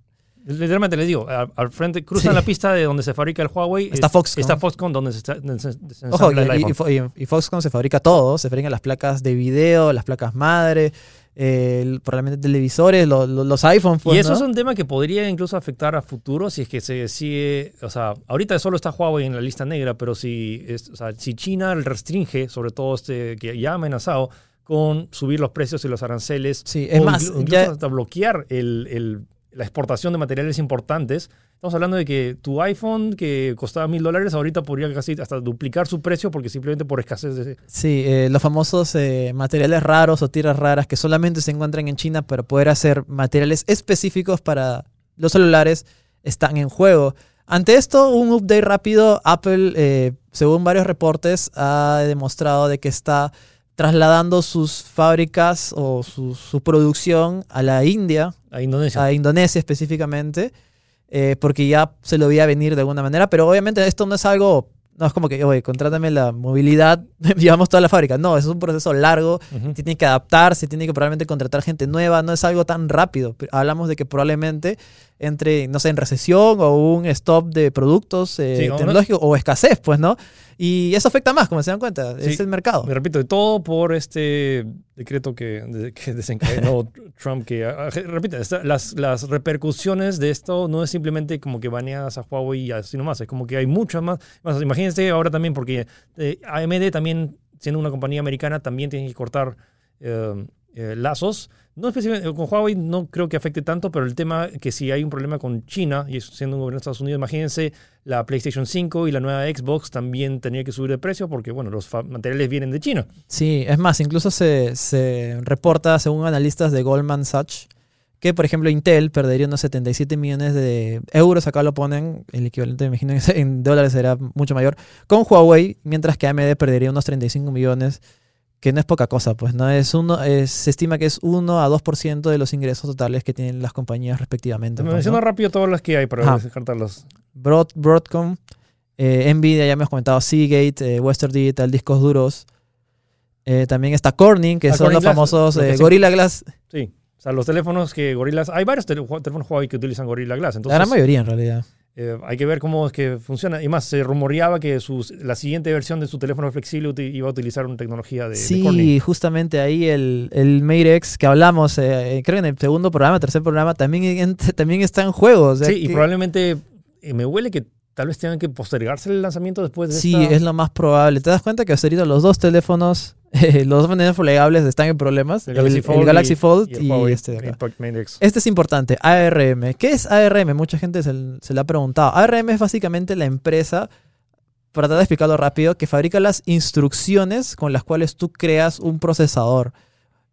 Literalmente les digo, al, al frente, cruzan Sí. la pista de donde se fabrica el Huawei. Está es- Foxconn. Está Foxconn, donde se, está, donde se- se Ojo, ensambla el y, y- iPhone. y Fo- y- y Foxconn se fabrica todo, se fabrican las placas de video, las placas madre, eh, el- probablemente televisores, lo- lo- los iPhones. pues, y eso ¿no? es un tema que podría incluso afectar a futuro si es que se sigue, o sea, ahorita solo está Huawei en la lista negra, pero si, es- o sea, si China restringe, sobre todo este que ya ha amenazado con subir los precios y los aranceles, Sí, es o más, inclu- incluso ya- hasta bloquear el- el- la exportación de materiales importantes, estamos hablando de que tu iPhone que costaba mil dólares ahorita podría casi hasta duplicar su precio porque simplemente por escasez de... Sí, eh, los famosos eh, materiales raros o tierras raras que solamente se encuentran en China para poder hacer materiales específicos para los celulares están en juego. Ante esto, un update rápido, Apple, eh, según varios reportes, ha demostrado de que está trasladando sus fábricas o su, su producción a la India, a Indonesia. a Indonesia específicamente, eh, porque ya se lo veía venir de alguna manera, pero obviamente esto no es algo, no es como que, oye, contrátame la movilidad, (laughs) llevamos toda la fábrica, no, es un proceso largo, tiene que adaptarse, tiene que probablemente contratar gente nueva, no es algo tan rápido, hablamos de que probablemente entre, no sé, en recesión o un stop de productos eh, Sí, o no- tecnológicos o escasez, pues, ¿no? Y eso afecta más, como se dan cuenta, es Sí. el mercado. Me repito, todo por este decreto que, que desencadenó (laughs) Trump, que, ah, repito, esta- las, las repercusiones de esto no es simplemente como que baneas a Huawei y así nomás, es como que hay muchas más. más imagínense ahora también, porque eh, AMD también, siendo una compañía americana, también tiene que cortar eh, eh, lazos. No específicamente con Huawei no creo que afecte tanto, pero el tema que si hay un problema con China, y siendo un gobierno de Estados Unidos, imagínense la PlayStation 5 y la nueva Xbox también tenía que subir de precio porque, bueno, los materiales vienen de China. Sí, es más, incluso se, se reporta, según analistas de Goldman Sachs, que por ejemplo Intel perdería unos 77 millones de euros, acá lo ponen, el equivalente, me imagino, (laughs) en dólares será mucho mayor, con Huawei, mientras que AMD perdería unos 35 millones, que no es poca cosa, pues no es uno, es- se estima que es 1 a 2% de los ingresos totales que tienen las compañías respectivamente. Me pues, menciono ¿no? rápido todas las que hay para Ajá. descartarlas. Broad, Broadcom, eh, Nvidia, ya hemos comentado, Seagate, eh, Western Digital, discos duros. Eh, también está Corning, que Ah, son Corning los Glass, famosos lo que sí. Gorilla Glass. Sí. O sea, los teléfonos que Gorilla... Hay varios teléfonos Huawei que utilizan Gorilla Glass. la Entonces, gran mayoría en realidad. Eh, hay que ver cómo es que funciona. Y más, se rumoreaba que sus- la siguiente versión de su teléfono flexible iba a utilizar una tecnología de, de Sí, Corning. justamente ahí el, el Mate X que hablamos, eh, eh, creo que en el segundo programa, tercer programa, también, en- también está en juego. o sea Sí, y probablemente eh, me huele que tal vez tengan que postergarse el lanzamiento después de Sí, esta- es lo más probable. ¿Te das cuenta que ahorita los dos teléfonos, (laughs) los dos teléfonos plegables están en problemas? El Galaxy Fold, Galaxy y, Fold y el y, Huawei este de acá. Impact. Este es importante, ARM. ¿Qué es ARM? Mucha gente se, se le ha preguntado. ARM es básicamente la empresa, para tratar de explicarlo rápido, que fabrica las instrucciones con las cuales tú creas un procesador.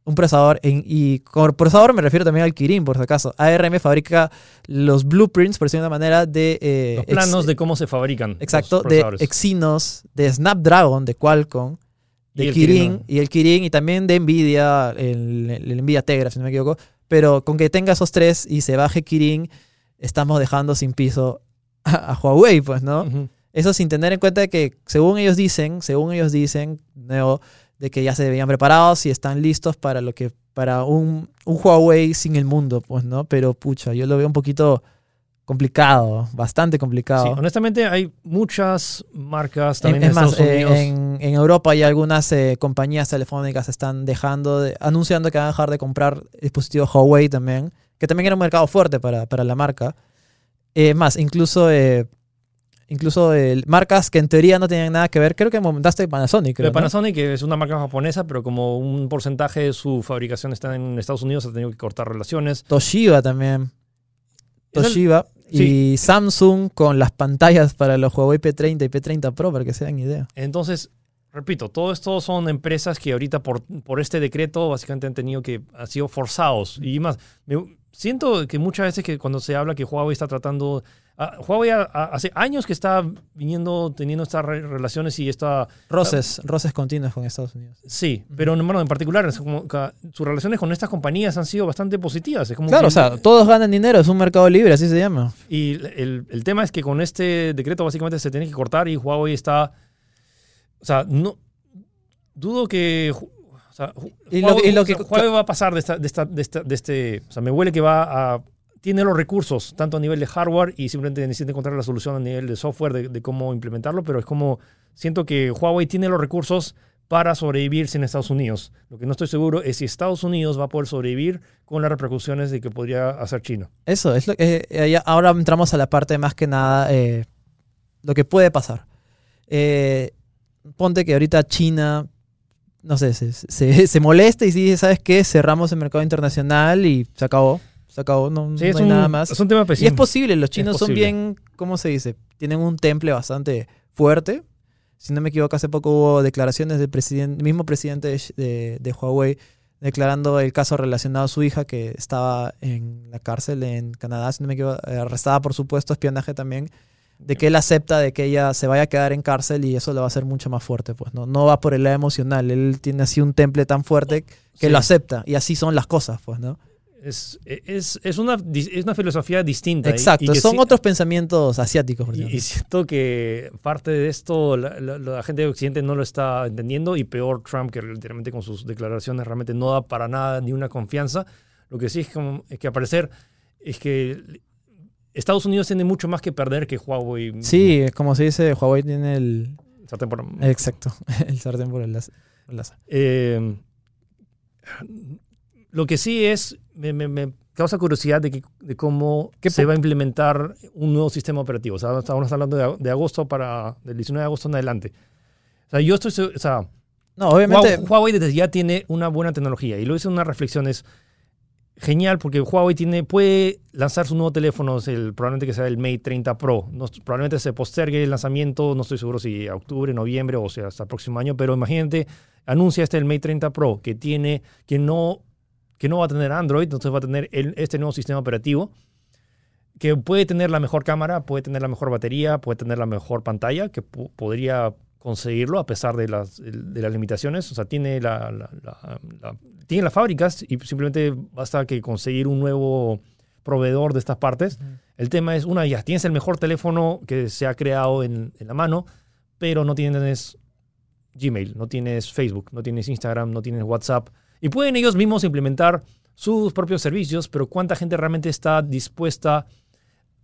Un procesador, en- y con procesador me refiero también al Kirin, por si acaso. ARM fabrica los blueprints, por decirlo de una manera, de... eh, Los ex- planos de cómo se fabrican. Exacto, los de. Exynos, de Snapdragon, de Qualcomm, de Kirin, Kirin, ¿no? y el Kirin, y también de Nvidia, el, el Nvidia Tegra, si no me equivoco. Pero con que tenga esos tres y se baje Kirin, estamos dejando sin piso a, a Huawei, pues, ¿no? Eso sin tener en cuenta que, según ellos dicen, según ellos dicen, nuevo, de que ya se veían preparados y están listos para lo que para un, un Huawei sin el mundo, pues, ¿no? Pero pucha, yo lo veo un poquito complicado, bastante complicado. Sí, honestamente hay muchas marcas En- también es en más, Estados eh, Unidos. en, en Europa hay algunas eh, compañías telefónicas están dejando, de, anunciando que van a dejar de comprar dispositivos Huawei también, que también era un mercado fuerte para, para la marca. Eh, más, incluso, eh, incluso marcas que en teoría no tenían nada que ver. Creo que momentaste Panasonic. Creo, ¿no? Panasonic que es una marca japonesa, pero como un porcentaje de su fabricación está en Estados Unidos, ha tenido que cortar relaciones. Toshiba también. Es Y Samsung con las pantallas para los Huawei P30 y P30 Pro, para que se den idea. Entonces, repito, todo esto son empresas que ahorita por, por este decreto básicamente han tenido que, han sido forzados. Y más, me- siento que muchas veces que cuando se habla que Huawei está tratando, ah, Huawei a- a- hace años que está viniendo, teniendo estas re- relaciones y esta, Roces, roces continuos con Estados Unidos. sí, pero bueno, en particular, como sus relaciones con estas compañías han sido bastante positivas. Es como Claro, que- o sea, todos ganan dinero, es un mercado libre, así se llama. Y el, el tema es que con este decreto básicamente se tiene que cortar y Huawei está. O sea, no. Dudo que. O sea, ju- Y lo- Huawei, y lo o sea, que- Huawei va a pasar de, esta, de, esta, de, esta- de este. O sea, me huele que va a. Tiene los recursos, tanto a nivel de hardware y simplemente necesita encontrar la solución a nivel de software de, cómo implementarlo, pero es como. Siento que Huawei tiene los recursos para sobrevivir sin Estados Unidos. Lo que no estoy seguro es si Estados Unidos va a poder sobrevivir con las repercusiones de que podría hacer China. Eso, es lo que. eh, ahora entramos a la parte más que nada, eh, lo que puede pasar. Eh, ponte que ahorita China, no sé, se, se, se molesta y dice, ¿sabes qué? Cerramos el mercado internacional y se acabó. Se acabó, no, Sí, no es, hay un, nada más. es un tema Y es posible, los chinos son bien, ¿cómo se dice? Tienen un temple bastante fuerte. Si no me equivoco, hace poco hubo declaraciones del presidente, mismo presidente de, de- de Huawei declarando el caso relacionado a su hija que estaba en la cárcel en Canadá, si no me equivoco, eh, arrestada por supuesto espionaje también, de que él acepta de que ella se vaya a quedar en cárcel y eso lo va a hacer mucho más fuerte, pues no, no va por el lado emocional, él tiene así un temple tan fuerte que Sí. lo acepta y así son las cosas, pues, ¿no? Es, es, es, una, es una filosofía distinta. y- Exacto, y que son sí- otros pensamientos asiáticos. por Y, y siento que parte de esto la, la- la gente de Occidente no lo está entendiendo y peor Trump que literalmente con sus declaraciones realmente no da para nada ni una confianza. Lo que sí es, como, es que al parecer es que Estados Unidos tiene mucho más que perder que Huawei. Sí, como se dice, Huawei tiene el... Sartén por- Exacto, (laughs) el sartén por el asa. Eh, lo que sí es, me, me- me causa curiosidad de, que- de cómo ¿Qué se va a implementar un nuevo sistema operativo. O sea, estamos hablando de, ag- de agosto para, del 19 de agosto en adelante. O sea, yo estoy, o sea, No, obviamente... Huawei, desde ya tiene una buena tecnología y lo hice en una reflexión es genial porque Huawei tiene, puede lanzar su nuevo teléfono, es el, probablemente que sea el Mate 30 Pro. No, probablemente se postergue el lanzamiento, no estoy seguro si a octubre, noviembre o sea hasta el próximo año, pero imagínate, anuncia este el Mate 30 Pro que tiene, que no, que no va a tener Android, entonces va a tener el- este nuevo sistema operativo que puede tener la mejor cámara, puede tener la mejor batería, puede tener la mejor pantalla, que po- podría conseguirlo a pesar de las, de las limitaciones. O sea, tiene, la, la- la- la- tiene las fábricas y simplemente basta que conseguir un nuevo proveedor de estas partes. El tema es, una, ya tienes el mejor teléfono que se ha creado en, en la mano, pero no tienes Gmail, no tienes Facebook, no tienes Instagram, no tienes WhatsApp. Y pueden ellos mismos implementar sus propios servicios, pero ¿cuánta gente realmente está dispuesta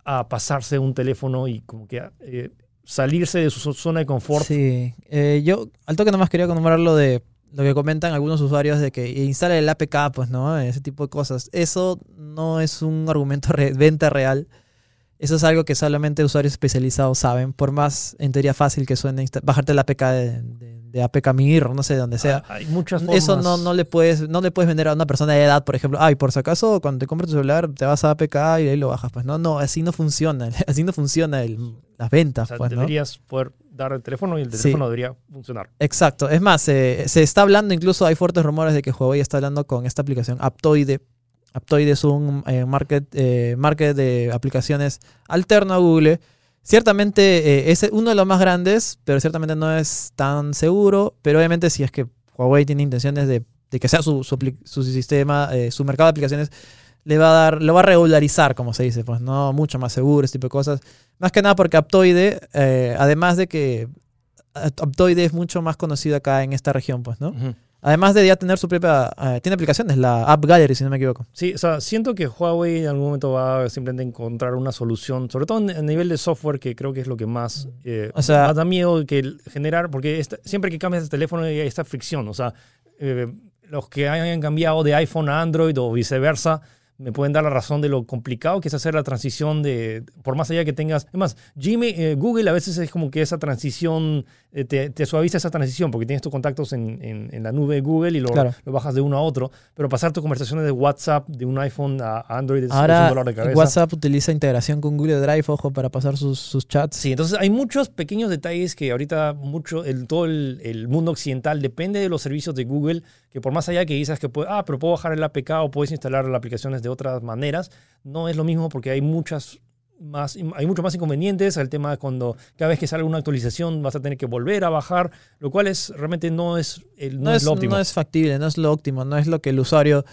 a pasarse un teléfono y como que eh, salirse de su zona de confort? Sí, eh, yo al toque nomás quería nombrar lo de lo que comentan algunos usuarios de que instale el APK, pues, ¿no? Ese tipo de cosas. Eso no es un argumento de venta real. Eso es algo que solamente usuarios especializados saben. Por más, en teoría, fácil que suene bajarte el APK de, de, de APK Mir, no sé de donde sea. Ah, Hay muchas formas. Eso no, no, le puedes, no le puedes vender a una persona de edad, por ejemplo. Ay, por si acaso, cuando te compres tu celular, te vas a APK y ahí lo bajas. Pues no, no, así no funciona. (laughs) Así no funciona el- las O ventas, sea, pues, ¿no? deberías poder dar el teléfono y el Sí. teléfono debería funcionar. Exacto. Es más, eh, se está hablando, incluso hay fuertes rumores de que Huawei está hablando con esta aplicación Aptoide. Aptoide es un eh, market, eh, market de aplicaciones alterno a Google. Ciertamente eh, es uno de los más grandes, pero ciertamente no es tan seguro. Pero obviamente si es que Huawei tiene intenciones de, que sea su, sistema, eh, su mercado de aplicaciones, le va a dar, lo va a regularizar, como se dice, pues no mucho más seguro, ese tipo de cosas. Más que nada porque Aptoide, además de que Aptoide es mucho más conocido acá en esta región, pues, ¿no? Además de ya tener su propia, eh, tiene aplicaciones, la App Gallery, si no me equivoco. Sí, o sea, siento que Huawei en algún momento va a simplemente encontrar una solución, sobre todo en- a nivel de software, que creo que es lo que más, eh, O sea- más da miedo que el generar, porque esta- siempre que cambias de teléfono hay esta fricción. O sea, eh, los que hayan cambiado de iPhone a Android o viceversa, me pueden dar la razón de lo complicado que es hacer la transición de, por más allá que tengas, es más, Gmail, eh, Google a veces es como que esa transición, eh, te, te suaviza esa transición porque tienes tus contactos en, en- en la nube de Google y lo, Claro. lo bajas de uno a otro, pero pasar tus conversaciones de WhatsApp de un iPhone a Android es, es Ahora un dolor de cabeza. WhatsApp utiliza integración con Google Drive, ojo, para pasar sus, sus chats. Sí, entonces hay muchos pequeños detalles que ahorita mucho, el, todo el, el mundo occidental depende de los servicios de Google, que por más allá que dices que puede, ah, pero puedo bajar el APK o puedes instalar las aplicaciones de otras maneras, no es lo mismo porque hay muchas más, hay mucho más inconvenientes al tema cuando cada vez que sale una actualización vas a tener que volver a bajar, lo cual es realmente no es, el, no no, es, es, lo óptimo. no es factible, no es lo óptimo, no es lo que el usuario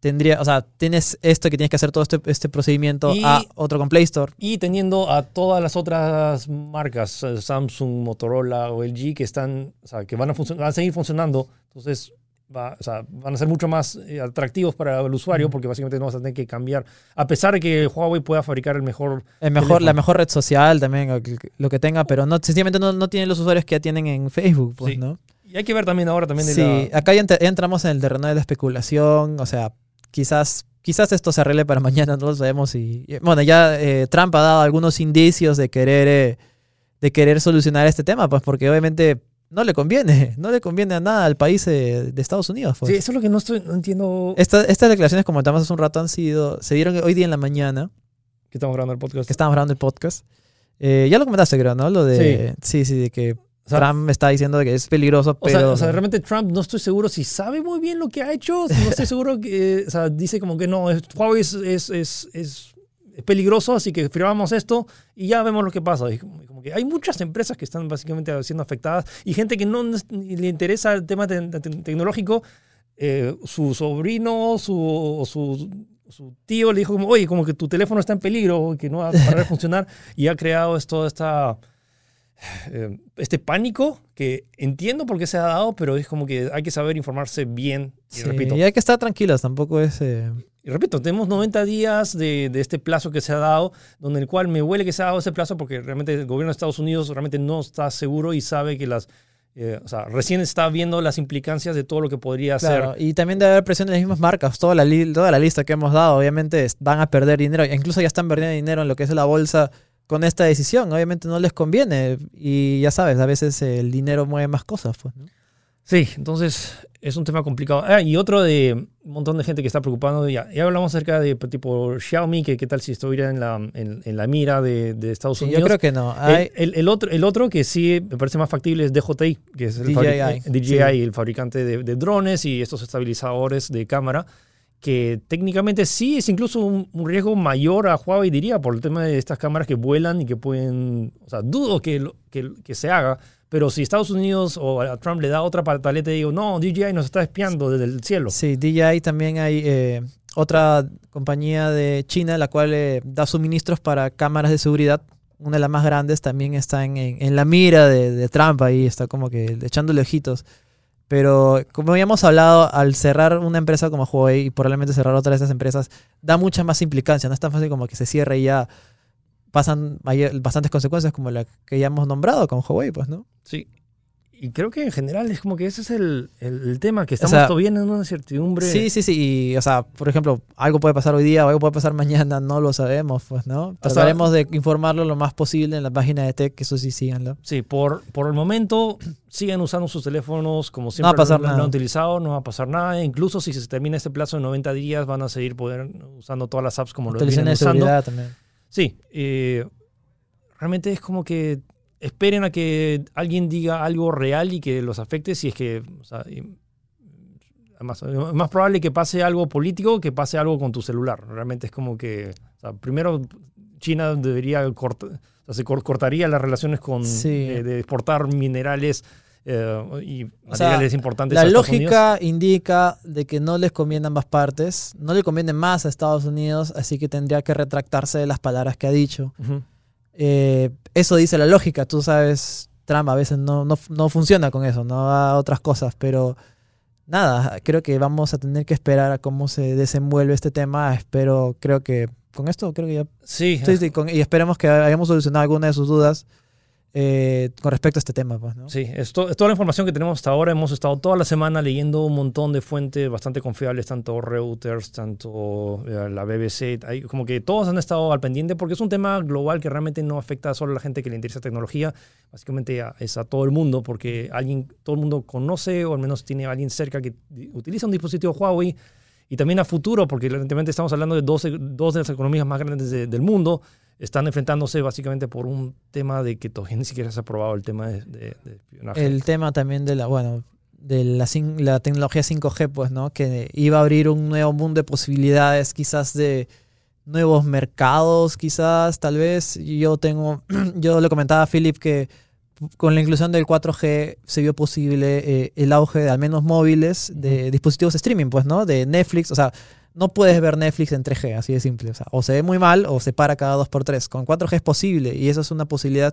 tendría. O sea, tienes esto que tienes que hacer todo este, este procedimiento Y- a otro con Play Store. Y teniendo a todas las otras marcas, eh, Samsung, Motorola o LG, que están, o sea, que van a, funcionar, van a seguir funcionando, entonces va- o sea, van a ser mucho más eh, atractivos para el usuario porque básicamente no vas a tener que cambiar. A pesar de que Huawei pueda fabricar el mejor... El mejor, teléfono. la mejor red social también, lo que tenga, pero no, sencillamente no, no tienen los usuarios que ya tienen en Facebook, pues, Sí. ¿no? Y hay que ver también ahora también de Sí, la... acá ya, ent- ya entramos en el terreno de la especulación, o sea, quizás, quizás esto se arregle para (laughs) mañana, no lo sabemos. Y, y, bueno, ya eh, Trump ha dado algunos indicios de querer, eh, de querer solucionar este tema, pues porque obviamente no le conviene, (laughs) no le conviene a nada al país eh, de Estados Unidos. Pues. Sí, eso es lo que no, estoy, no entiendo. Esta- estas declaraciones, como comentamos hace un rato, han sido, se dieron hoy día en la mañana, Que estamos grabando el podcast. que estábamos grabando el podcast. Eh, ya lo comentaste, creo, ¿no? Lo de, sí, sí, de que O sea, Trump está diciendo que es peligroso, O sea, pero... o sea, realmente Trump no estoy seguro si sabe muy bien lo que ha hecho. No estoy seguro que. O sea, dice como que no, es- Huawei es, es, es, es- es peligroso, así que firmamos esto y ya vemos lo que pasa. Y como, como que hay muchas empresas que están básicamente siendo afectadas y gente que no le interesa el tema te- te- tecnológico. eh, su sobrino, su, o su, su tío le dijo como, oye, como que tu teléfono está en peligro, que no va a parar de (laughs) funcionar y ha creado esto, esta eh, este pánico que entiendo por qué se ha dado, pero es como que hay que saber informarse bien. Y Sí, repito, y hay que estar tranquilos, tampoco es... eh, y repito, tenemos 90 días de, de este plazo que se ha dado, donde el cual me huele que se ha dado ese plazo porque realmente el gobierno de Estados Unidos realmente no está seguro y sabe que las... eh, o sea, recién está viendo las implicancias de todo lo que podría Claro, hacer. y también debe haber presión de las mismas marcas. Toda la, toda la lista que hemos dado, obviamente, van a perder dinero. Incluso ya están perdiendo dinero en lo que es la bolsa con esta decisión. Obviamente no les conviene. Y ya sabes, a veces el dinero mueve más cosas. Pues, ¿no? Sí, entonces es un tema complicado. Ah, y otro de un montón de gente que está preocupando, ya, ya hablamos acerca de tipo Xiaomi, que qué tal si estuviera en la, en, en la mira de, de Estados Sí, Unidos. yo creo que no. El, Hay- el- el otro, el otro que sí me parece más factible es DJI, que es el DJI, fabric- eh, DJI, sí. el fabricante de, de drones y estos estabilizadores de cámara, que técnicamente sí es incluso un, un riesgo mayor a Huawei, diría, por el tema de estas cámaras que vuelan y que pueden, o sea, dudo que, que, que se haga, pero si Estados Unidos o a Trump le da otra pataleta y digo, no, DJI nos está espiando desde el cielo. Sí, DJI también hay eh, otra compañía de China la cual eh, da suministros para cámaras de seguridad. Una de las más grandes también está en, en- la mira de, de Trump ahí, está como que echándole ojitos. Pero como habíamos hablado, al cerrar una empresa como Huawei y probablemente cerrar otra de esas empresas, da mucha más implicancia. No es tan fácil como que se cierre y ya pasan mayor- bastantes consecuencias como la que ya hemos nombrado con Huawei, pues, ¿no? Sí. Y creo que en general es como que ese es el, el- el tema, que O estamos sea, todavía en una incertidumbre. Sí, sí, sí. Y, o sea, por ejemplo, algo puede pasar hoy día o algo puede pasar mañana, no lo sabemos, pues, ¿no? sea- Trataremos de informarlo lo más posible en la página de Tech, que eso sí, síganlo. Sí, por, por el momento sigan usando sus teléfonos como siempre va a pasar lo, nada. han utilizado, no va a pasar nada. Incluso si se termina este plazo de 90 días, van a seguir poder, usando todas las apps como lo vienen usando. también. Sí, eh, realmente es como que esperen a que alguien diga algo real y que los afecte si es que... o sea, es más probable que pase algo político que pase algo con tu celular. Realmente es como que... o sea, primero, China debería cortar... O sea, se cor- cortaría las relaciones con Sí. de, de exportar minerales eh, y O sea, materiales importantes. La a Estados Unidos. lógica indica de que no les conviene ambas partes, no le conviene más a Estados Unidos, así que tendría que retractarse de las palabras que ha dicho. Ujú. Eh, eso dice la lógica, tú sabes, Trump a veces no, no, no funciona con eso, no a otras cosas, pero nada, creo que vamos a tener que esperar a cómo se desenvuelve este tema. Espero, creo que con esto, creo que ya. Sí, sí, sí, con- y esperemos que hayamos solucionado alguna de sus dudas. Eh, con respecto a este tema. Pues, ¿no? Sí, es, to- es toda la información que tenemos hasta ahora. Hemos estado toda la semana leyendo un montón de fuentes bastante confiables, tanto Reuters, tanto eh, la BBC. Hay, como que todos han estado al pendiente porque es un tema global que realmente no afecta solo a la gente que le interesa tecnología, básicamente a- es a todo el mundo porque alguien, todo el mundo conoce o al menos tiene a alguien cerca que utiliza un dispositivo Huawei. Y también a futuro, porque evidentemente estamos hablando de dos, dos de las economías más grandes de- del mundo, están enfrentándose básicamente por un tema de que todavía (laughs) ni siquiera se ha aprobado el tema de, de- de espionaje. El tema también de la, bueno, de la, tecnología 5G, pues, ¿no? Que iba a abrir un nuevo mundo de posibilidades, quizás de nuevos mercados, quizás, tal vez. Yo tengo, (clears throat) yo le comentaba a Philip que con la inclusión del 4G se vio posible eh, el auge de al menos móviles, de dispositivos streaming, pues, ¿no? De Netflix, o sea, no puedes ver Netflix en 3G, así de simple. O sea, o se ve muy mal o se para cada 2x3. Con 4G es posible y eso es una posibilidad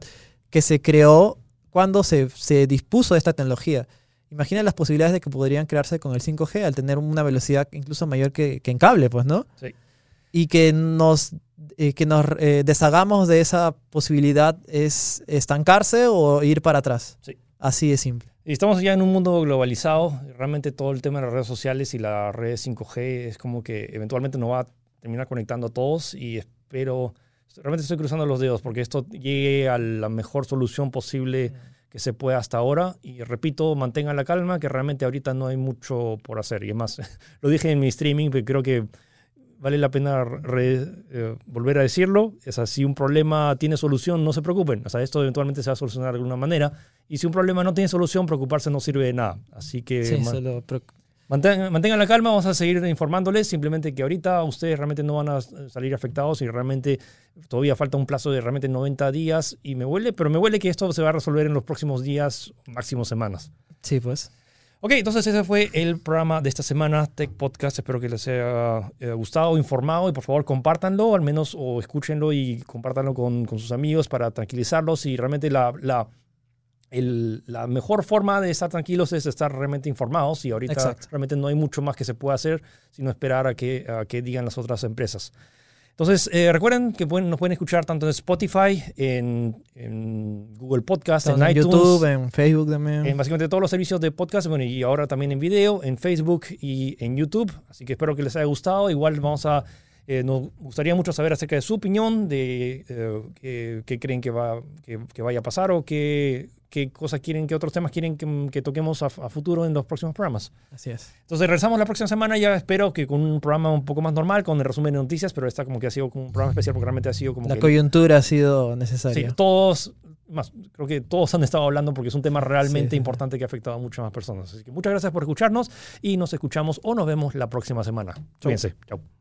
que se creó cuando se, se dispuso de esta tecnología. Imagina las posibilidades de que podrían crearse con el 5G al tener una velocidad incluso mayor que, que en cable, pues, ¿no? Sí. Y que nos, eh, que nos eh, deshagamos de esa posibilidad es estancarse o ir para atrás. Sí. Así de simple. Y estamos ya en un mundo globalizado. Realmente todo el tema de las redes sociales y la red 5G es como que eventualmente nos va a terminar conectando a todos y espero, realmente estoy cruzando los dedos porque esto llegue a la mejor solución posible que se pueda hasta ahora. Y repito, mantengan la calma, que realmente ahorita no hay mucho por hacer. Y además, (laughs) lo dije en mi streaming, pero creo que vale la pena re- eh, volver a decirlo. Es así, si un problema tiene solución, no se preocupen. O sea, esto eventualmente se va a solucionar de alguna manera. Y si un problema no tiene solución, preocuparse no sirve de nada. Así que Sí, ma- solo mantengan, mantengan la calma, vamos a seguir informándoles. Simplemente que ahorita ustedes realmente no van a salir afectados y realmente todavía falta un plazo de realmente 90 días. Y me huele, pero me huele que esto se va a resolver en los próximos días, máximo semanas. sí, pues. Ok, entonces ese fue el programa de esta semana, Tech Podcast. Espero que les haya eh, gustado, informado y por favor compártanlo, al menos o escúchenlo y compártanlo con, con sus amigos para tranquilizarlos. Y realmente la, la, el- la mejor forma de estar tranquilos es estar realmente informados y ahorita Exacto. realmente no hay mucho más que se pueda hacer sino esperar a que, a que digan las otras empresas. Entonces, eh, recuerden que pueden, nos pueden escuchar tanto en Spotify, en, en Google Podcast, en, en iTunes, YouTube, en Facebook también. en básicamente todos los servicios de podcast, bueno, y ahora también en video, en Facebook y en YouTube. Así que espero que les haya gustado. Igual vamos a, eh, nos gustaría mucho saber acerca de su opinión, de eh, qué, creen que, va, que, que vaya a pasar o qué, qué cosas quieren, qué otros temas quieren que, que toquemos a, a futuro en los próximos programas. Así es. Entonces regresamos la próxima semana, ya espero que con un programa un poco más normal, con el resumen de noticias, pero esta como que ha sido como un programa especial porque realmente ha sido como La que... coyuntura ha sido Sí, necesaria. todos, más, creo que todos han estado hablando porque es un tema realmente Sí, sí, sí. importante que ha afectado a muchas más personas. Así que muchas gracias por escucharnos y nos escuchamos o nos vemos la próxima semana. Cuídense. Chao.